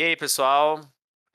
E aí, pessoal?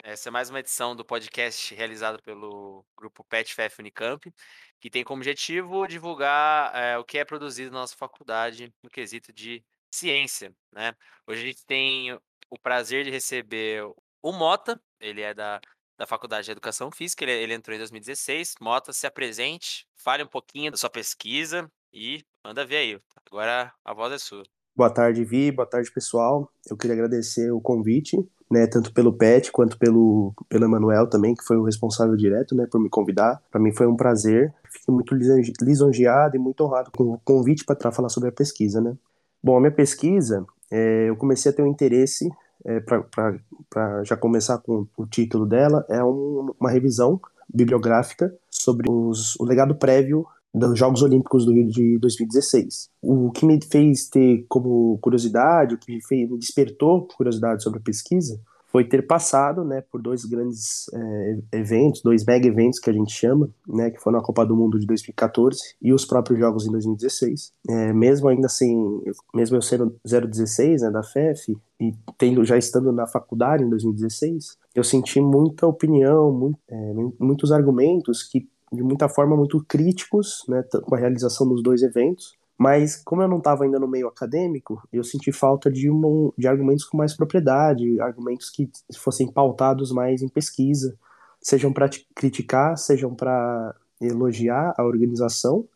Essa é mais uma edição do podcast realizado pelo grupo PetFF Unicamp, que tem como objetivo divulgar eh, o que é produzido na nossa faculdade no quesito de ciência, né? Hoje a gente tem o prazer de receber o Mota, ele é da, da Faculdade de Educação Física, ele, ele entrou em 2016. Mota, se apresente, fale um pouquinho da sua pesquisa e manda ver aí. Agora a voz é sua. Boa tarde, Vi. Boa tarde, pessoal. Eu queria agradecer o convite, né, tanto pelo Pet quanto pelo, pelo Emanuel também, que foi o responsável direto, né, por me convidar. Para mim foi um prazer. Fiquei muito lisonjeado e muito honrado com o convite para falar sobre a pesquisa, né. Bom, a minha pesquisa, é, eu comecei a ter um interesse, é, para já começar com o título dela, é um, uma revisão bibliográfica sobre os, o legado prévio dos Jogos Olímpicos do Rio de 2016. O que me fez ter como curiosidade, o que me, fez, me despertou curiosidade sobre a pesquisa, foi ter passado, né, por dois grandes é, eventos, dois mega eventos que a gente chama, né, que foram a Copa do Mundo de 2014 e os próprios Jogos em 2016. É, mesmo ainda assim, mesmo eu sendo 016, né, da FEF e tendo já estando na faculdade em 2016, eu senti muita opinião, muito, é, muitos argumentos que de muita forma muito críticos, né, com a realização dos dois eventos. Mas como eu não estava ainda no meio acadêmico, eu senti falta de, uma, de argumentos com mais propriedade, argumentos que fossem pautados mais em pesquisa, sejam para criticar, sejam para elogiar a organização,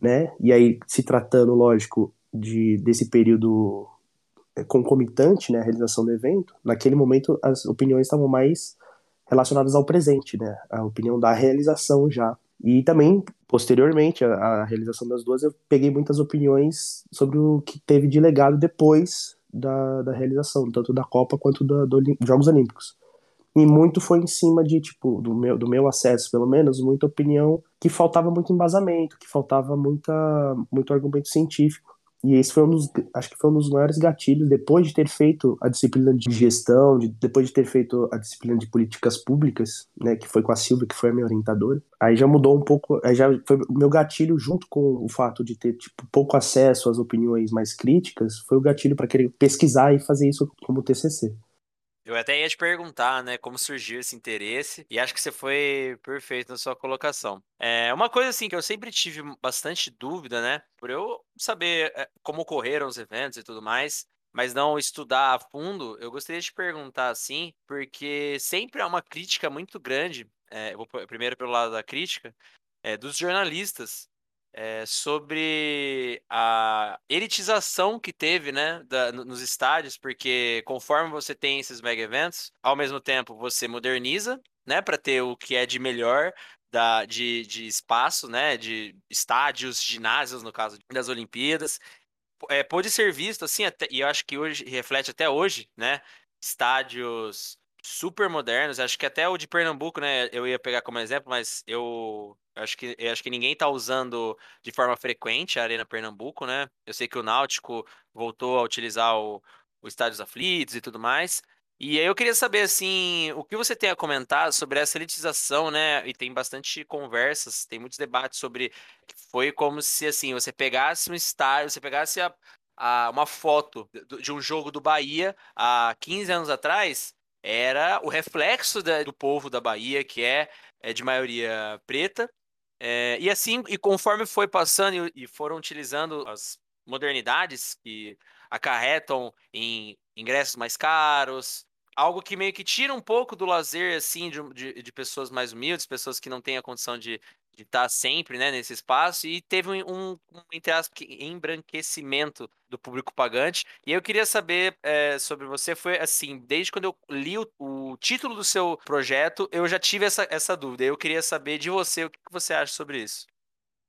né? E aí se tratando, lógico, de desse período é, concomitante, né, a realização do evento, naquele momento as opiniões estavam mais relacionadas ao presente, né? A opinião da realização já. E também, posteriormente à, realização das duas, eu peguei muitas opiniões sobre o que teve de legado depois da, da realização, tanto da Copa quanto dos do Jogos Olímpicos. E muito foi em cima de, tipo, do meu, do meu acesso, pelo menos, muita opinião que faltava muito embasamento, que faltava muita, muito argumento científico. E esse foi um dos, acho que foi um dos maiores gatilhos, depois de ter feito a disciplina de gestão, de, depois de ter feito a disciplina de políticas públicas, né, que foi com a Silvia, que foi a minha orientadora. Aí já mudou um pouco, aí já foi o meu gatilho junto com o fato de ter tipo pouco acesso às opiniões mais críticas, foi o gatilho para querer pesquisar e fazer isso como TCC. Eu até ia te perguntar, né, como surgiu esse interesse, e acho que você foi perfeito na sua colocação. É uma coisa assim que eu sempre tive bastante dúvida, né, por eu saber é, como ocorreram os eventos e tudo mais, mas não estudar a fundo, eu gostaria de te perguntar assim, porque sempre há uma crítica muito grande, é, eu vou primeiro pelo lado da crítica, é, dos jornalistas é, sobre a elitização que teve, né, da, nos estádios, porque conforme você tem esses mega eventos, ao mesmo tempo você moderniza, né, para ter o que é de melhor da, de, de espaço, né, de estádios, ginásios, no caso das Olimpíadas. É, pôde ser visto, assim, até, e eu acho que hoje reflete até hoje, né, estádios super modernos. Acho que até o de Pernambuco, né? Eu ia pegar como exemplo, mas eu acho que, eu acho que ninguém tá usando de forma frequente a Arena Pernambuco, né? Eu sei que o Náutico voltou a utilizar o, o Estádios Aflitos e tudo mais. E aí eu queria saber, assim, o que você tem a comentar sobre essa elitização, né? E tem bastante conversas, tem muitos debates sobre foi como se, assim, você pegasse um estádio, você pegasse a, a, uma foto de um jogo do Bahia há 15 anos atrás era o reflexo da, do povo da Bahia, que é, é de maioria preta. É, e assim, e conforme foi passando e, e foram utilizando as modernidades que acarretam em ingressos mais caros, algo que meio que tira um pouco do lazer, assim, de, de, de pessoas mais humildes, pessoas que não têm a condição de, de estar sempre né, nesse espaço e teve um, um, um entre aspas, embranquecimento do público pagante. E eu queria saber é, sobre você, foi assim, desde quando eu li o, o, título do seu projeto, eu já tive essa, essa dúvida. Eu queria saber de você o que você acha sobre isso.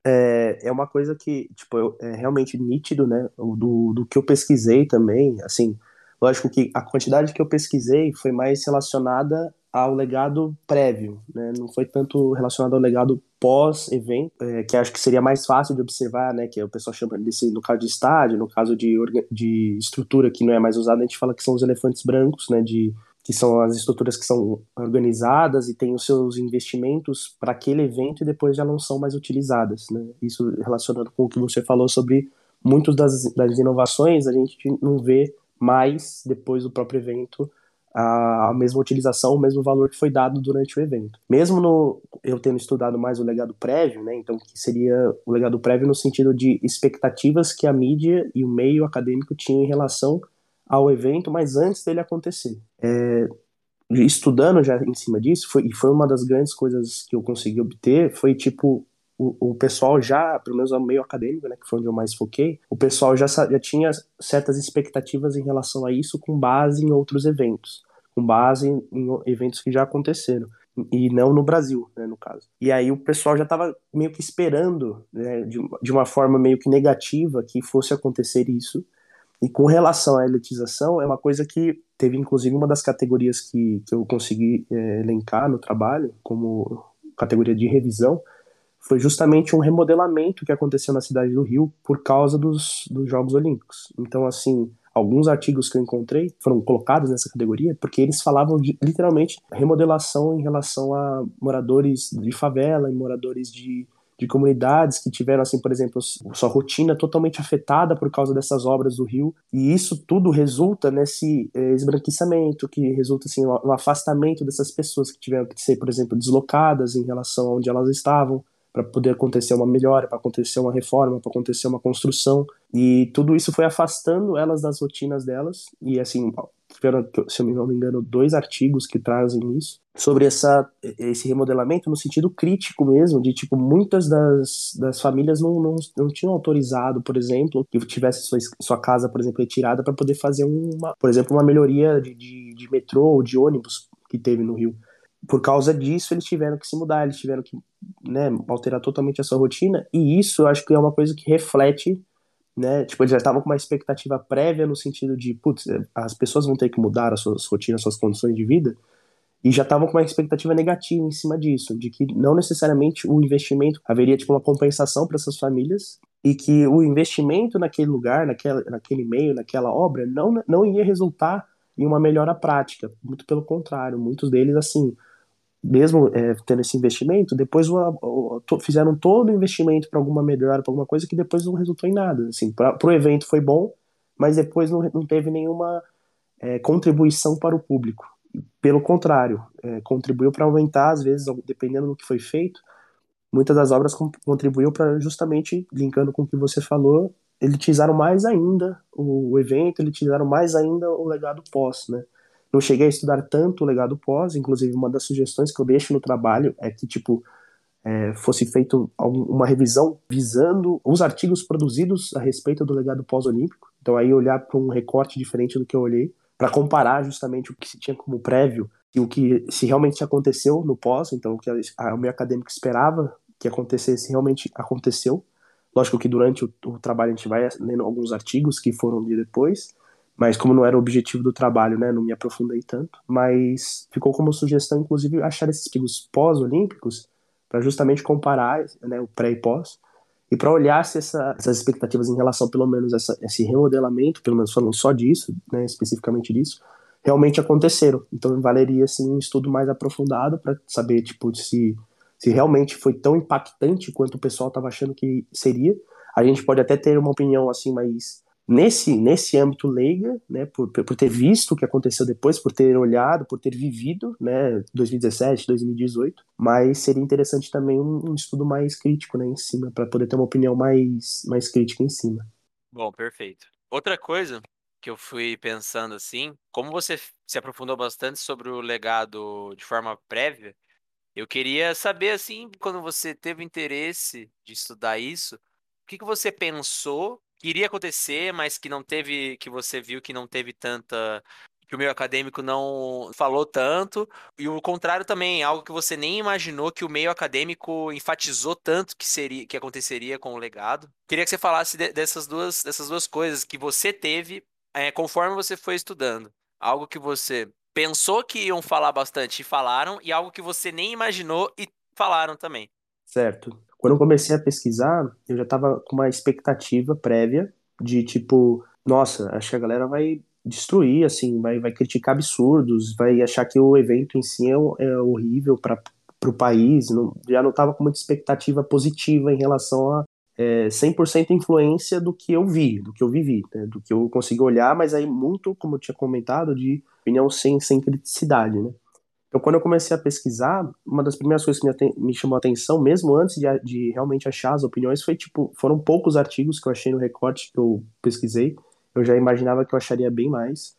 É, é uma coisa que, tipo, é realmente nítido, né, do, do que eu pesquisei também, assim, lógico que a quantidade que eu pesquisei foi mais relacionada ao legado prévio, né? não foi tanto relacionado ao legado pós-evento, é, que acho que seria mais fácil de observar, né? que o pessoal chama desse, no caso de estádio, no caso de, de estrutura que não é mais usada, a gente fala que são os elefantes brancos, né? de, que são as estruturas que são organizadas e têm os seus investimentos para aquele evento e depois já não são mais utilizadas. Né? Isso relacionado com o que você falou sobre muitas das, das inovações, a gente não vê mais depois do próprio evento a, mesma utilização, o mesmo valor que foi dado durante o evento. Mesmo no, eu tendo estudado mais o legado prévio, né, então que seria o legado prévio no sentido de expectativas que a mídia e o meio acadêmico tinham em relação ao evento, mas antes dele acontecer. É, estudando já em cima disso, foi, e foi uma das grandes coisas que eu consegui obter, foi tipo o, o pessoal já, pelo menos o meio acadêmico, né, que foi onde eu mais foquei, o pessoal já, já tinha certas expectativas em relação a isso com base em outros eventos, com base em, eventos que já aconteceram e não no Brasil, né, no caso. E aí o pessoal já estava meio que esperando, né, de, de uma forma meio que negativa que fosse acontecer isso. E com relação à elitização, é uma coisa que teve inclusive uma das categorias que, que eu consegui é, elencar no trabalho, como categoria de revisão, foi justamente um remodelamento que aconteceu na cidade do Rio por causa dos, dos Jogos Olímpicos. Então, assim, alguns artigos que eu encontrei foram colocados nessa categoria porque eles falavam de, literalmente, remodelação em relação a moradores de favela e moradores de, de comunidades que tiveram, assim, por exemplo, sua rotina totalmente afetada por causa dessas obras do Rio. E isso tudo resulta nesse eh, esbranquiçamento, que resulta, assim, no afastamento dessas pessoas que tiveram que ser, por exemplo, deslocadas em relação a onde elas estavam para poder acontecer uma melhora, para acontecer uma reforma, para acontecer uma construção. E tudo isso foi afastando elas das rotinas delas. E assim, se eu não me engano, dois artigos que trazem isso. Sobre essa, esse remodelamento no sentido crítico mesmo, de tipo, muitas das, das famílias não, não, não tinham autorizado, por exemplo, que tivesse sua, sua casa, por exemplo, retirada para poder fazer uma, por exemplo, uma melhoria de, de, de metrô ou de ônibus que teve no Rio. Por causa disso eles tiveram que se mudar, eles tiveram que né, alterar totalmente a sua rotina, e isso eu acho que é uma coisa que reflete, né, tipo, eles já estavam com uma expectativa prévia no sentido de, putz, as pessoas vão ter que mudar as suas rotinas, as suas condições de vida, e já estavam com uma expectativa negativa em cima disso, de que não necessariamente o investimento haveria tipo uma compensação para essas famílias e que o investimento naquele lugar, naquela, naquele meio, naquela obra não, não ia resultar em uma melhora prática, muito pelo contrário, muitos deles assim mesmo é, tendo esse investimento, depois to, fizeram todo o investimento para alguma melhora, para alguma coisa que depois não resultou em nada. Assim, para o evento foi bom, mas depois não, não teve nenhuma é, contribuição para o público. Pelo contrário, é, contribuiu para aumentar, às vezes, dependendo do que foi feito, muitas das obras contribuiu para justamente, linkando com o que você falou, elitizaram mais ainda o, o evento, elitizaram mais ainda o legado pós, né? Não cheguei a estudar tanto o legado pós, inclusive uma das sugestões que eu deixo no trabalho é que, tipo, é, fosse feito uma revisão visando os artigos produzidos a respeito do legado pós-olímpico. Então aí olhar para um recorte diferente do que eu olhei, para comparar justamente o que se tinha como prévio e o que se realmente aconteceu no pós, então o que a, o meu acadêmico esperava que acontecesse realmente aconteceu. Lógico que durante o, o trabalho a gente vai lendo alguns artigos que foram de depois, mas como não era o objetivo do trabalho, né, não me aprofundei tanto. Mas ficou como sugestão, inclusive, achar esses picos pós-olímpicos para justamente comparar né, o pré e pós e para olhar se essa, essas expectativas em relação, pelo menos, a esse remodelamento, pelo menos falando só disso, né, especificamente disso, realmente aconteceram. Então valeria assim, um estudo mais aprofundado para saber tipo, se, se realmente foi tão impactante quanto o pessoal estava achando que seria. A gente pode até ter uma opinião assim mais nesse, nesse âmbito leiga, né, por, por ter visto o que aconteceu depois, por ter olhado, por ter vivido, né, 2017, 2018, mas seria interessante também um, um estudo mais crítico, né, em cima, para poder ter uma opinião mais, mais crítica em cima. Bom, perfeito. Outra coisa que eu fui pensando assim, como você se aprofundou bastante sobre o legado de forma prévia, eu queria saber assim, quando você teve interesse de estudar isso, o que, que você pensou que iria acontecer, mas que não teve, que você viu que não teve tanta que o meio acadêmico não falou tanto, e o contrário também, algo que você nem imaginou que o meio acadêmico enfatizou tanto que seria que aconteceria com o legado. Queria que você falasse de, dessas duas dessas duas coisas que você teve é, conforme você foi estudando. Algo que você pensou que iam falar bastante e falaram, e algo que você nem imaginou e falaram também. Certo. Quando eu comecei a pesquisar, eu já estava com uma expectativa prévia de tipo, nossa, acho que a galera vai destruir, assim, vai, vai criticar absurdos, vai achar que o evento em si é, é horrível para o país. Não, já não estava com muita expectativa positiva em relação a é, 100% influência do que eu vi, do que eu vivi, né, do que eu consegui olhar, mas aí muito, como eu tinha comentado, de opinião sem, sem criticidade, né. Então, quando eu comecei a pesquisar, uma das primeiras coisas que me, me chamou a atenção, mesmo antes de, de, realmente achar as opiniões, foi tipo, foram poucos artigos que eu achei no recorte que eu pesquisei. Eu já imaginava que eu acharia bem mais.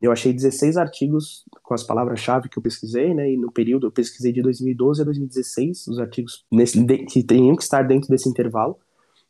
Eu achei 16 artigos com as palavras-chave que eu pesquisei, né? E no período eu pesquisei de 2012 a 2016, os artigos nesse, que teriam que estar dentro desse intervalo.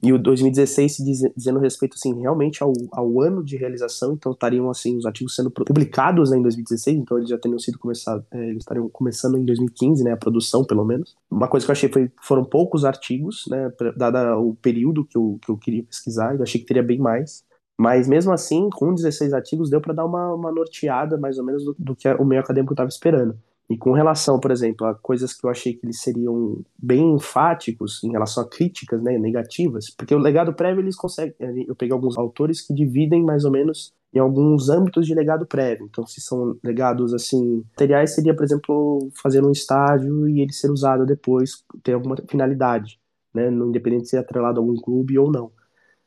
E o 2016 se diz, dizendo respeito, assim, realmente ao, ao ano de realização, então estariam, assim, os artigos sendo publicados né, em 2016, então eles já teriam sido começados, é, eles estariam começando em 2015, né, a produção, pelo menos. Uma coisa que eu achei foi, foram poucos artigos, né, dada o período que eu, que eu queria pesquisar, eu achei que teria bem mais. Mas mesmo assim, com 16 artigos, deu para dar uma, uma norteada, mais ou menos, do, do que o meio acadêmico estava esperando. E com relação, por exemplo, a coisas que eu achei que eles seriam bem enfáticos em relação a críticas né, negativas, porque o legado prévio eles conseguem. Eu peguei alguns autores que dividem mais ou menos em alguns âmbitos de legado prévio. Então, se são legados assim, materiais seria, por exemplo, fazer um estágio e ele ser usado depois, ter alguma finalidade, né, independente de ser atrelado a algum clube ou não.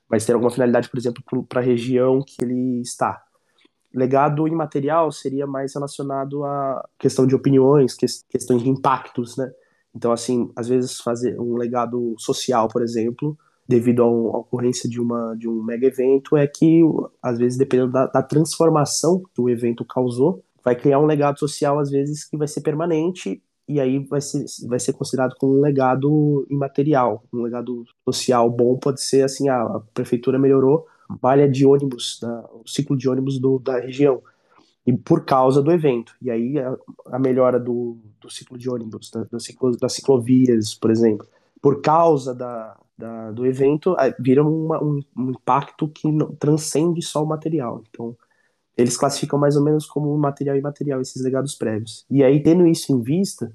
Mas ter alguma finalidade, por exemplo, para a região que ele está. Legado imaterial seria mais relacionado à questão de opiniões, que, questões de impactos, né? Então, assim, às vezes fazer um legado social, por exemplo, devido à ocorrência de, uma, de um mega evento, é que, às vezes, dependendo da, da transformação que o evento causou, vai criar um legado social, às vezes, que vai ser permanente e aí vai ser, vai ser considerado como um legado imaterial. Um legado social bom pode ser assim, a, a prefeitura melhorou malha de ônibus, da, o ciclo de ônibus do, da região, e por causa do evento. E aí a, a melhora do, do ciclo de ônibus, da, da ciclo, das ciclovias, por exemplo, por causa da, da do evento, vira uma, um, um, impacto que não, transcende só o material. Então, eles classificam mais ou menos como material e imaterial esses legados prévios. E aí, tendo isso em vista,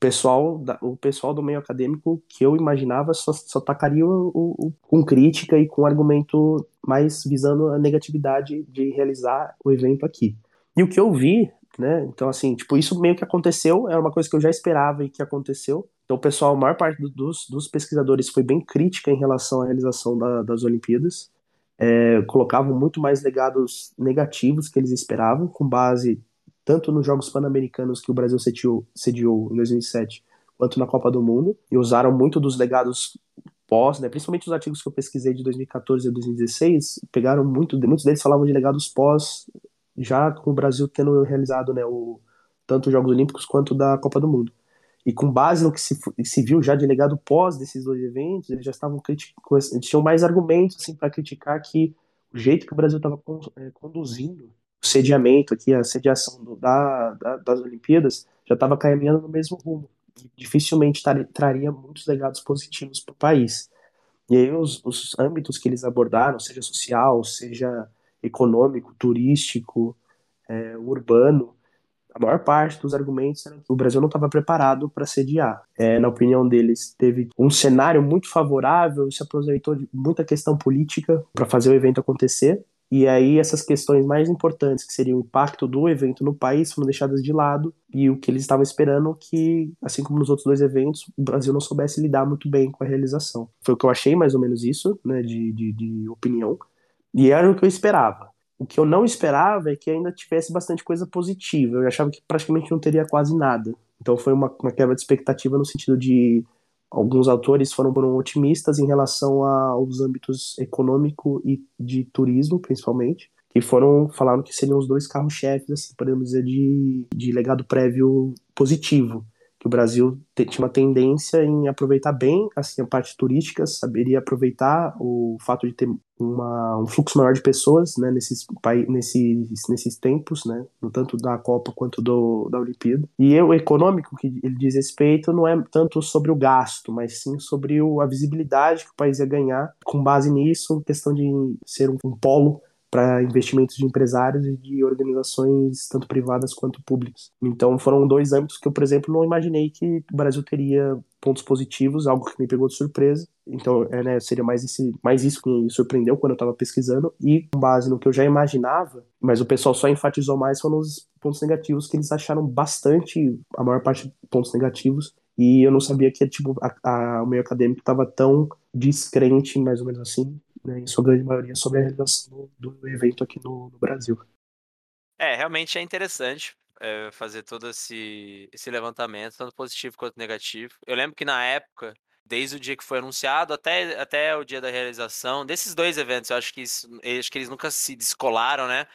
pessoal, o pessoal do meio acadêmico que eu imaginava só, só tacaria o, o, com crítica e com argumento mais visando a negatividade de realizar o evento aqui. E o que eu vi, né, então assim, tipo, isso meio que aconteceu, era uma coisa que eu já esperava e que aconteceu. Então o pessoal, a maior parte dos, dos pesquisadores foi bem crítica em relação à realização da, das Olimpíadas. É, colocavam muito mais legados negativos que eles esperavam, com base tanto nos Jogos Pan-Americanos que o Brasil sediou, sediou em 2007, quanto na Copa do Mundo, e usaram muito dos legados pós, né, principalmente os artigos que eu pesquisei de 2014 a 2016, pegaram muito, muitos deles falavam de legados pós, já com o Brasil tendo realizado né, o, tanto os Jogos Olímpicos quanto da Copa do Mundo. E com base no que se, se viu já de legado pós desses dois eventos, eles já estavam criticando, eles tinham mais argumentos assim, para criticar que o jeito que o Brasil estava é, conduzindo o sediamento aqui, a sediação do, da, da, das Olimpíadas, já estava caminhando no mesmo rumo. Dificilmente tar, traria muitos legados positivos para o país. E aí os, os âmbitos que eles abordaram, seja social, seja econômico, turístico, é, urbano, a maior parte dos argumentos era que o Brasil não estava preparado para sediar. É, na opinião deles, teve um cenário muito favorável, se aproveitou de muita questão política para fazer o evento acontecer, e aí essas questões mais importantes, que seriam o impacto do evento no país, foram deixadas de lado, e o que eles estavam esperando que, assim como nos outros dois eventos, o Brasil não soubesse lidar muito bem com a realização. Foi o que eu achei, mais ou menos isso, né, de, de, de opinião, e era o que eu esperava. O que eu não esperava é que ainda tivesse bastante coisa positiva. Eu achava que praticamente não teria quase nada. Então foi uma, uma quebra de expectativa no sentido de alguns autores foram, otimistas em relação aos âmbitos econômico e de turismo, principalmente, que foram falaram que seriam os dois carros-chefes, assim, podemos dizer, de, de legado prévio positivo que o Brasil tinha uma tendência em aproveitar bem assim a parte turística, saberia aproveitar o fato de ter uma, um fluxo maior de pessoas, né, nesses nesses nesses tempos, né, tanto da Copa quanto do da Olimpíada. E o econômico que ele diz respeito não é tanto sobre o gasto, mas sim sobre o, a visibilidade que o país ia ganhar com base nisso, questão de ser um, um polo para investimentos de empresários e de organizações tanto privadas quanto públicas. Então foram dois âmbitos que eu, por exemplo, não imaginei que o Brasil teria pontos positivos, algo que me pegou de surpresa. Então, é, né, seria mais, esse, mais isso que me surpreendeu quando eu estava pesquisando e com base no que eu já imaginava, mas o pessoal só enfatizou mais foram os pontos negativos que eles acharam bastante, a maior parte pontos negativos, e eu não sabia que tipo, a, a, o meio acadêmico estava tão descrente, mais ou menos assim, né, em sua grande maioria, sobre a realização do, do evento aqui no, no, Brasil. É, realmente é interessante é, fazer todo esse, esse levantamento, tanto positivo quanto negativo. Eu lembro que na época, desde o dia que foi anunciado até, até o dia da realização, desses dois eventos, eu acho que, isso, acho que eles nunca se descolaram, né?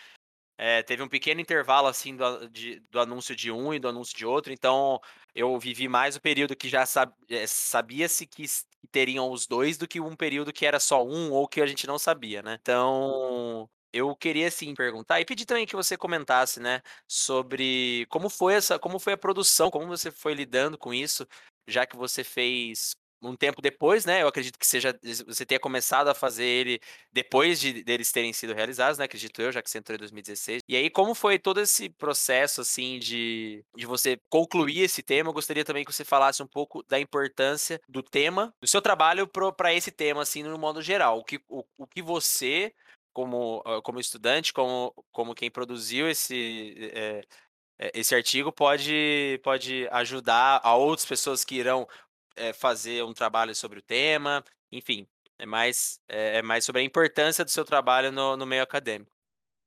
É, teve um pequeno intervalo assim do, de, do anúncio de um e do anúncio de outro, então eu vivi mais o período que já sab, é, sabia-se que teriam os dois do que um período que era só um ou que a gente não sabia, né? Então eu queria sim perguntar e pedir também que você comentasse, né, sobre como foi essa, como foi a produção, como você foi lidando com isso, já que você fez um tempo depois, né? Eu acredito que seja você tenha começado a fazer ele depois de deles terem sido realizados, né? Acredito eu, já que você entrou em 2016. E aí, como foi todo esse processo, assim, de, de você concluir esse tema? Eu gostaria também que você falasse um pouco da importância do tema, do seu trabalho para esse tema, assim, no modo geral. O que, o, o que você, como, como estudante, como, como quem produziu esse. É, esse artigo pode, pode ajudar a outras pessoas que irão é, fazer um trabalho sobre o tema, enfim, é mais, é, é, mais sobre a importância do seu trabalho no, no meio acadêmico.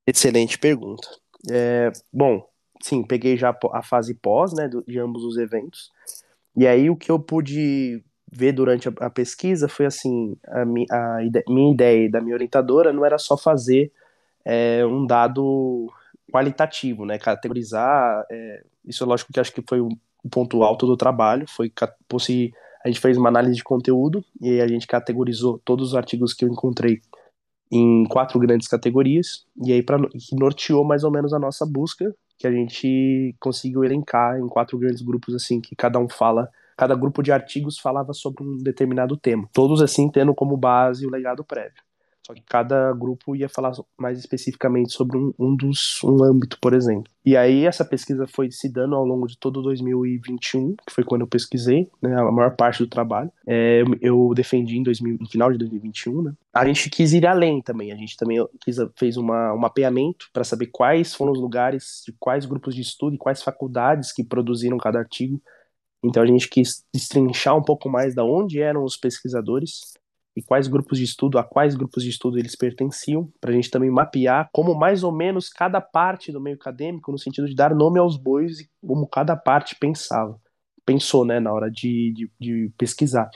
Excelente pergunta. É, bom, sim, peguei já a fase pós, né, de ambos os eventos, e aí o que eu pude ver durante a, pesquisa foi assim, a, mi, a minha ideia da minha orientadora não era só fazer é, um dado qualitativo, né, categorizar, é, isso é lógico que acho que foi o ponto alto do trabalho, foi fosse a gente fez uma análise de conteúdo e a gente categorizou todos os artigos que eu encontrei em quatro grandes categorias e aí para que norteou mais ou menos a nossa busca, que a gente conseguiu elencar em quatro grandes grupos assim que cada um fala cada grupo de artigos falava sobre um determinado tema, todos assim tendo como base o legado prévio. Só que cada grupo ia falar mais especificamente sobre um, um dos um âmbito, por exemplo. E aí essa pesquisa foi se dando ao longo de todo 2021, que foi quando eu pesquisei, né, a maior parte do trabalho. É, eu defendi em 2000, no final de 2021, né? A gente quis ir além também. A gente também quis, fez uma, um mapeamento para saber quais foram os lugares, de quais grupos de estudo e quais faculdades que produziram cada artigo. Então a gente quis destrinchar um pouco mais da onde eram os pesquisadores e quais grupos de estudo, a quais grupos de estudo eles pertenciam, para a gente também mapear como mais ou menos cada parte do meio acadêmico, no sentido de dar nome aos bois e como cada parte pensava, pensou, né, na hora de, de, de pesquisar.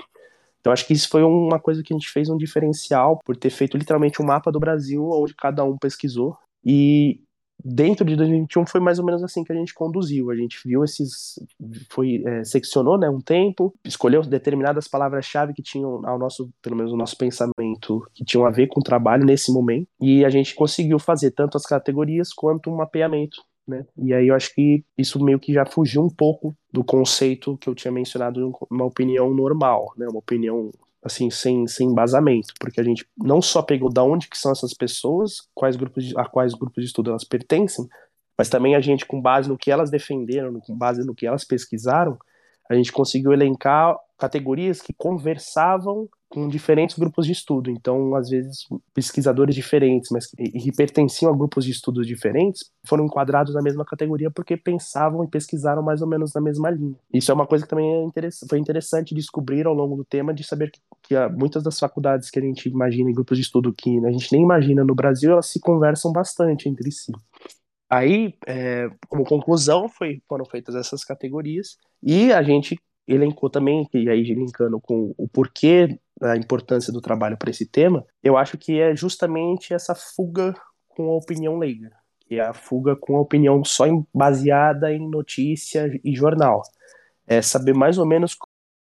Então acho que isso foi uma coisa que a gente fez um diferencial por ter feito literalmente um mapa do Brasil onde cada um pesquisou e dentro de 2021 foi mais ou menos assim que a gente conduziu. A gente viu esses, foi é, seccionou, né, um tempo, escolheu determinadas palavras-chave que tinham ao nosso, pelo menos o nosso pensamento, que tinham a ver com o trabalho nesse momento, e a gente conseguiu fazer tanto as categorias quanto um mapeamento. Né? E aí eu acho que isso meio que já fugiu um pouco do conceito que eu tinha mencionado, uma opinião normal, né? uma opinião assim, sem, sem embasamento, porque a gente não só pegou da onde que são essas pessoas, quais grupos de, a quais grupos de estudo elas pertencem, mas também a gente, com base no que elas defenderam, com base no que elas pesquisaram, a gente conseguiu elencar categorias que conversavam com diferentes grupos de estudo. Então, às vezes, pesquisadores diferentes, mas que pertenciam a grupos de estudos diferentes, foram enquadrados na mesma categoria porque pensavam e pesquisaram mais ou menos na mesma linha. Isso é uma coisa que também é interessante, foi interessante descobrir ao longo do tema, de saber que, que muitas das faculdades que a gente imagina em grupos de estudo que a gente nem imagina no Brasil, elas se conversam bastante entre si. Aí, é, como conclusão, foi, foram feitas essas categorias e a gente elencou também, e aí linkando com o porquê da importância do trabalho para esse tema, eu acho que é justamente essa fuga com a opinião leiga, que é a fuga com a opinião só baseada em notícia e jornal. É saber mais ou menos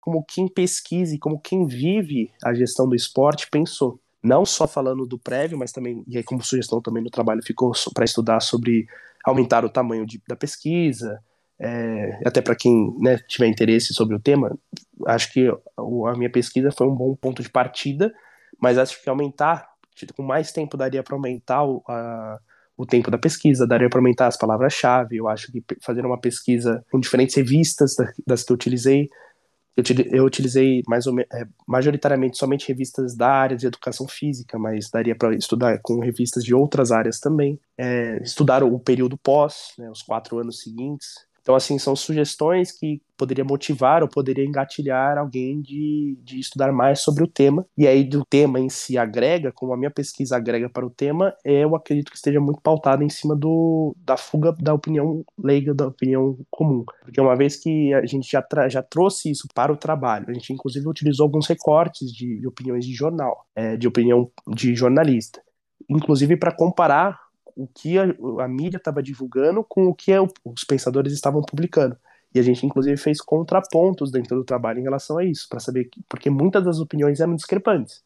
como quem pesquisa e como quem vive a gestão do esporte pensou. Não só falando do prévio, mas também, e aí como sugestão também no trabalho ficou para estudar sobre aumentar o tamanho de, da pesquisa, é, até para quem né, tiver interesse sobre o tema, acho que a minha pesquisa foi um bom ponto de partida, mas acho que aumentar, com mais tempo daria para aumentar o, a, o tempo da pesquisa, daria para aumentar as palavras-chave. Eu acho que fazer uma pesquisa com diferentes revistas das que eu utilizei, eu, utilizei mais ou é, majoritariamente somente revistas da área de educação física, mas daria para estudar com revistas de outras áreas também. É, estudar o período pós, né, os quatro anos seguintes, Então, assim, são sugestões que poderia motivar ou poderia engatilhar alguém de, de estudar mais sobre o tema. E aí, do tema em si agrega, como a minha pesquisa agrega para o tema, eu acredito que esteja muito pautada em cima do, da fuga da opinião leiga, da opinião comum. Porque uma vez que a gente já, já trouxe isso para o trabalho, a gente inclusive utilizou alguns recortes de, de opiniões de jornal, é, de opinião de jornalista, inclusive para comparar o que a, a mídia estava divulgando com o que os pensadores estavam publicando. E a gente, inclusive, fez contrapontos dentro do trabalho em relação a isso, para saber que, porque muitas das opiniões eram discrepantes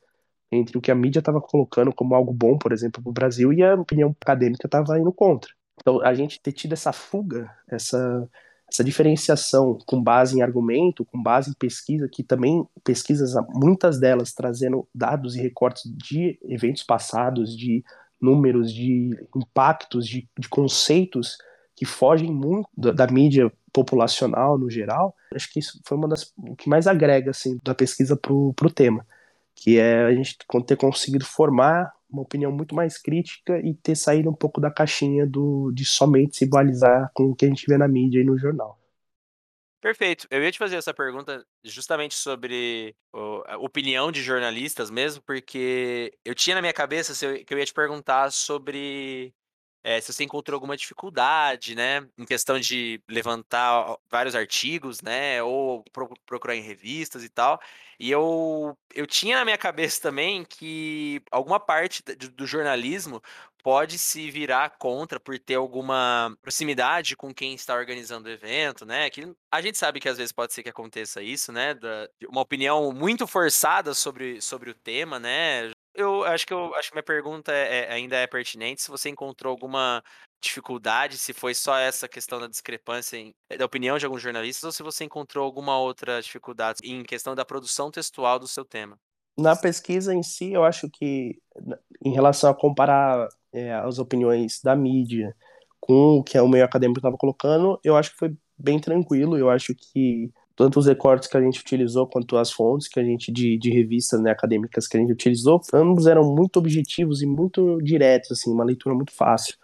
entre o que a mídia estava colocando como algo bom, por exemplo, para o Brasil, e a opinião acadêmica estava indo contra. Então, a gente ter tido essa fuga, essa, essa diferenciação com base em argumento, com base em pesquisa, que também pesquisas, muitas delas trazendo dados e recortes de eventos passados, de números, de impactos, de, de conceitos que fogem muito da, da, mídia populacional no geral. Acho que isso foi uma das o que mais agrega assim da pesquisa pro, pro tema, que é a gente ter conseguido formar uma opinião muito mais crítica e ter saído um pouco da caixinha do de somente se igualizar com o que a gente vê na mídia e no jornal. Perfeito. Eu ia te fazer essa pergunta justamente sobre a opinião de jornalistas mesmo, porque eu tinha na minha cabeça que eu ia te perguntar sobre é, se você encontrou alguma dificuldade, né, em questão de levantar vários artigos, né, ou procurar em revistas e tal. E eu, eu tinha na minha cabeça também que alguma parte do jornalismo pode se virar contra por ter alguma proximidade com quem está organizando o evento, né? Que a gente sabe que às vezes pode ser que aconteça isso, né? Da, uma opinião muito forçada sobre, sobre o tema, né? Eu acho que eu acho que minha pergunta é, é, ainda é pertinente. Se você encontrou alguma dificuldade, se foi só essa questão da discrepância em, da opinião de alguns jornalistas, ou se você encontrou alguma outra dificuldade em questão da produção textual do seu tema. Na pesquisa em si, eu acho que em relação a comparar é, as opiniões da mídia com o que o meio acadêmico estava colocando, eu acho que foi bem tranquilo. Eu acho que tanto os recortes que a gente utilizou quanto as fontes que a gente de, de revistas né, acadêmicas que a gente utilizou, ambos eram muito objetivos e muito diretos, assim, uma leitura muito fácil.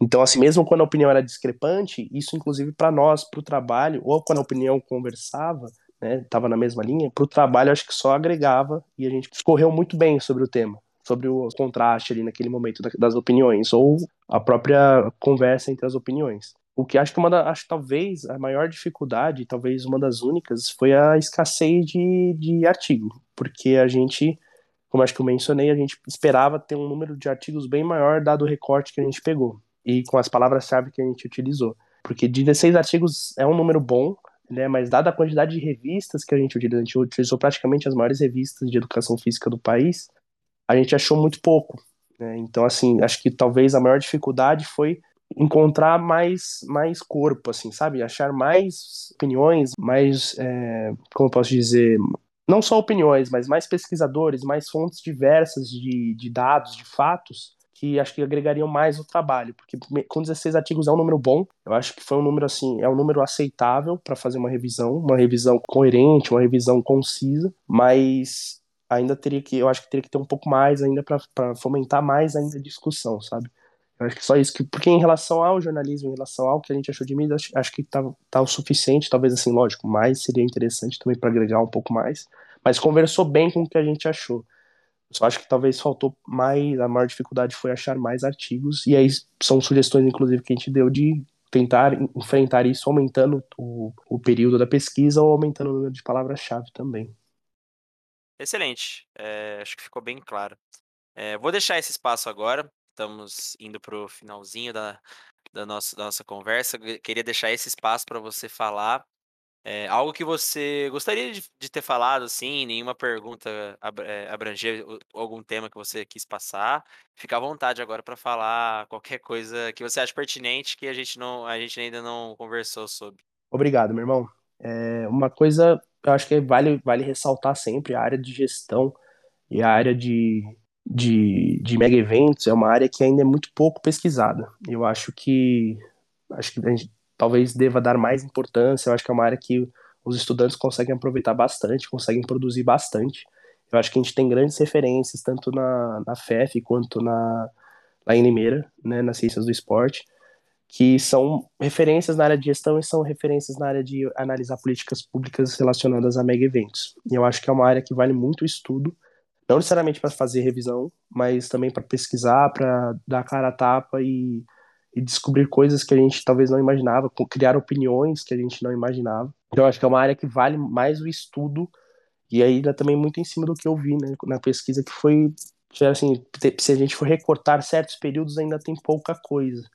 Então, assim, mesmo quando a opinião era discrepante, isso inclusive para nós, para o trabalho, ou quando a opinião conversava, né, estava na mesma linha, para o trabalho acho que só agregava e a gente escorreu muito bem sobre o tema sobre o contraste ali naquele momento das opiniões, ou a própria conversa entre as opiniões. O que acho que uma da, acho talvez a maior dificuldade, talvez uma das únicas, foi a escassez de, de artigo, porque a gente, como acho que eu mencionei, a gente esperava ter um número de artigos bem maior dado o recorte que a gente pegou e com as palavras-chave que a gente utilizou. Porque 16 artigos é um número bom, né, mas dada a quantidade de revistas que a gente utilizou, a gente utilizou praticamente as maiores revistas de educação física do país, a gente achou muito pouco. Né? Então, assim, acho que talvez a maior dificuldade foi encontrar mais, mais corpo, assim, sabe? Achar mais opiniões, mais, é, como posso dizer, não só opiniões, mas mais pesquisadores, mais fontes diversas de, de dados, de fatos, que acho que agregariam mais o trabalho, porque com 16 artigos é um número bom, eu acho que foi um número assim, é um número aceitável para fazer uma revisão, uma revisão coerente, uma revisão concisa, mas ainda teria que, eu acho que teria que ter um pouco mais ainda para fomentar mais ainda a discussão, sabe? Eu acho que só isso, que, porque em relação ao jornalismo, em relação ao que a gente achou de mídia, acho, que tá, tá o suficiente, talvez assim, lógico, mais seria interessante também para agregar um pouco mais, mas conversou bem com o que a gente achou. Só acho que talvez faltou mais, a maior dificuldade foi achar mais artigos, e aí são sugestões, inclusive, que a gente deu de tentar enfrentar isso aumentando o, o período da pesquisa ou aumentando o número de palavras-chave também. Excelente. É, acho que ficou bem claro. É, vou deixar esse espaço agora. Estamos indo para o finalzinho da, da, nossa, da nossa conversa. Queria deixar esse espaço para você falar é, algo que você gostaria de, de, ter falado, assim, nenhuma pergunta abranger algum tema que você quis passar. Fica à vontade agora para falar qualquer coisa que você acha pertinente que a gente, não, a gente ainda não conversou sobre. Obrigado, meu irmão. É, uma coisa eu acho que vale, vale ressaltar sempre a área de gestão e a área de, de, de mega eventos é uma área que ainda é muito pouco pesquisada. Eu acho que acho que a gente talvez deva dar mais importância. Eu acho que é uma área que os estudantes conseguem aproveitar bastante, conseguem produzir bastante. Eu acho que a gente tem grandes referências, tanto na, na FEF quanto na, lá em Limeira, né, nas ciências do esporte. que são referências na área de gestão e são referências na área de analisar políticas públicas relacionadas a mega eventos. E eu acho que é uma área que vale muito o estudo, não necessariamente para fazer revisão, mas também para pesquisar, para dar cara a tapa e, e, descobrir coisas que a gente talvez não imaginava, criar opiniões que a gente não imaginava. Então, acho que é uma área que vale mais o estudo e ainda também muito em cima do que eu vi né, na pesquisa, que foi, assim, se a gente for recortar certos períodos, ainda tem pouca coisa.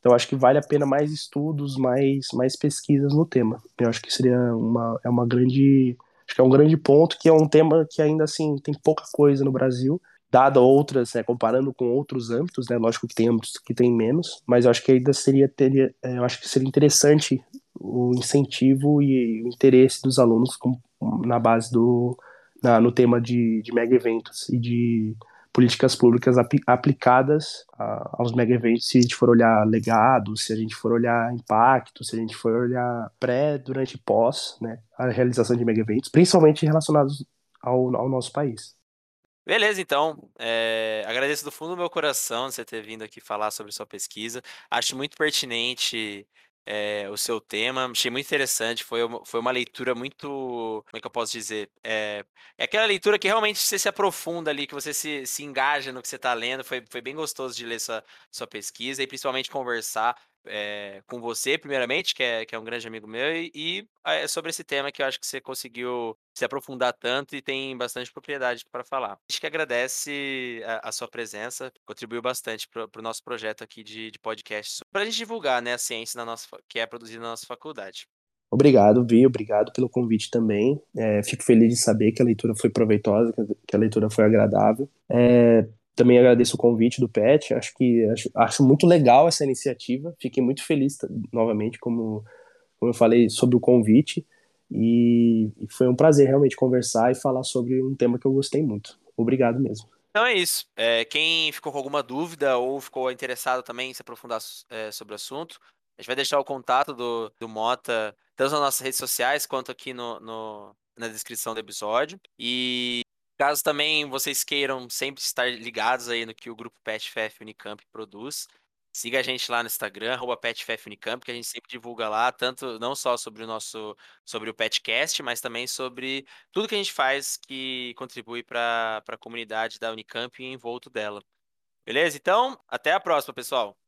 Então acho que vale a pena mais estudos, mais, mais pesquisas no tema. Eu acho que seria uma, é uma grande, acho que é um grande ponto que é um tema que ainda assim tem pouca coisa no Brasil, dado outras, né, comparando com outros âmbitos, né, lógico que tem âmbitos que tem menos, mas eu acho que ainda seria teria, é, eu acho que seria interessante o incentivo e o interesse dos alunos com, na base do na, no tema de, de mega eventos e de políticas públicas ap aplicadas a, aos mega eventos, se a gente for olhar legado, se a gente for olhar impacto, se a gente for olhar pré, durante e pós, né, a realização de mega eventos, principalmente relacionados ao, ao nosso país. Beleza, então. É, agradeço do fundo do meu coração você ter vindo aqui falar sobre sua pesquisa. Acho muito pertinente é, o seu tema. Achei muito interessante. Foi uma, foi uma leitura muito. Como é que eu posso dizer? É, é aquela leitura que realmente você se aprofunda ali, que você se, se engaja no que você está lendo. Foi, foi bem gostoso de ler sua, sua pesquisa e principalmente conversar é, com você, primeiramente, que é, que é um grande amigo meu, e, e é sobre esse tema que eu acho que você conseguiu se aprofundar tanto e tem bastante propriedade para falar. A gente que agradece a, a sua presença, contribuiu bastante para o nosso projeto aqui de, de podcast, para a gente divulgar né, a ciência na nossa, que é produzida na nossa faculdade. Obrigado, Vi, obrigado pelo convite também. É, fico feliz de saber que a leitura foi proveitosa, que a leitura foi agradável. É, também agradeço o convite do PET, acho que acho, acho muito legal essa iniciativa, fiquei muito feliz novamente, como, como eu falei, sobre o convite, e, e foi um prazer realmente conversar e falar sobre um tema que eu gostei muito. Obrigado mesmo. Então é isso. É, quem ficou com alguma dúvida ou ficou interessado também em se aprofundar é, sobre o assunto, a gente vai deixar o contato do, do Mota, tanto nas nossas redes sociais quanto aqui no, no na descrição do episódio. E Caso também vocês queiram sempre estar ligados aí no que o grupo PetFF Unicamp produz, siga a gente lá no Instagram, arroba Unicamp, que a gente sempre divulga lá, tanto não só sobre o nosso, sobre o Petcast, mas também sobre tudo que a gente faz que contribui para a comunidade da Unicamp e em volta dela. Beleza? Então, até a próxima, pessoal!